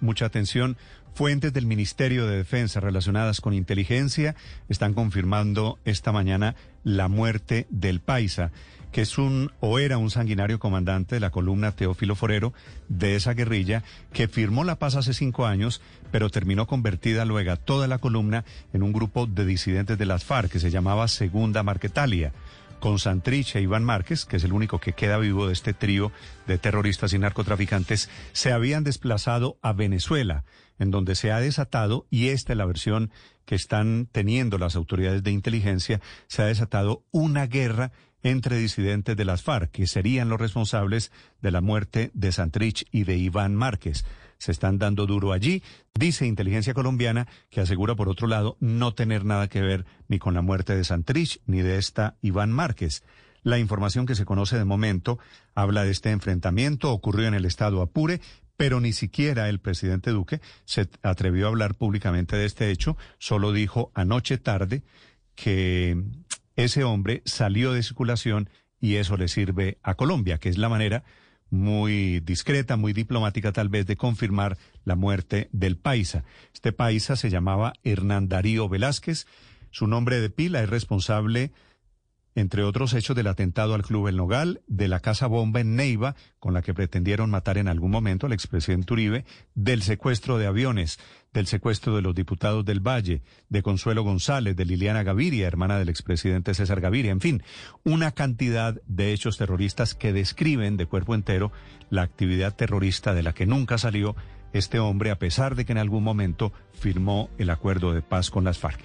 mucha atención. Fuentes del Ministerio de Defensa relacionadas con inteligencia están confirmando esta mañana la muerte del Paisa, que es un o era un sanguinario comandante de la columna Teófilo Forero de esa guerrilla que firmó la paz hace cinco años, pero terminó convertida luego toda la columna en un grupo de disidentes de las FARC que se llamaba Segunda Marquetalia con Santrich e Iván Márquez, que es el único que queda vivo de este trío de terroristas y narcotraficantes, se habían desplazado a Venezuela, en donde se ha desatado, y esta es la versión que están teniendo las autoridades de inteligencia, se ha desatado una guerra entre disidentes de las FARC, que serían los responsables de la muerte de Santrich y de Iván Márquez se están dando duro allí. Dice Inteligencia Colombiana que asegura, por otro lado, no tener nada que ver ni con la muerte de Santrich ni de esta Iván Márquez. La información que se conoce de momento habla de este enfrentamiento, ocurrió en el estado Apure, pero ni siquiera el presidente Duque se atrevió a hablar públicamente de este hecho, solo dijo anoche tarde que ese hombre salió de circulación y eso le sirve a Colombia, que es la manera muy discreta, muy diplomática tal vez, de confirmar la muerte del paisa. Este paisa se llamaba Hernán Darío Velázquez. Su nombre de pila es responsable entre otros hechos del atentado al Club El Nogal, de la casa bomba en Neiva, con la que pretendieron matar en algún momento al expresidente Uribe, del secuestro de aviones, del secuestro de los diputados del Valle, de Consuelo González, de Liliana Gaviria, hermana del expresidente César Gaviria, en fin, una cantidad de hechos terroristas que describen de cuerpo entero la actividad terrorista de la que nunca salió este hombre, a pesar de que en algún momento firmó el acuerdo de paz con las FARC.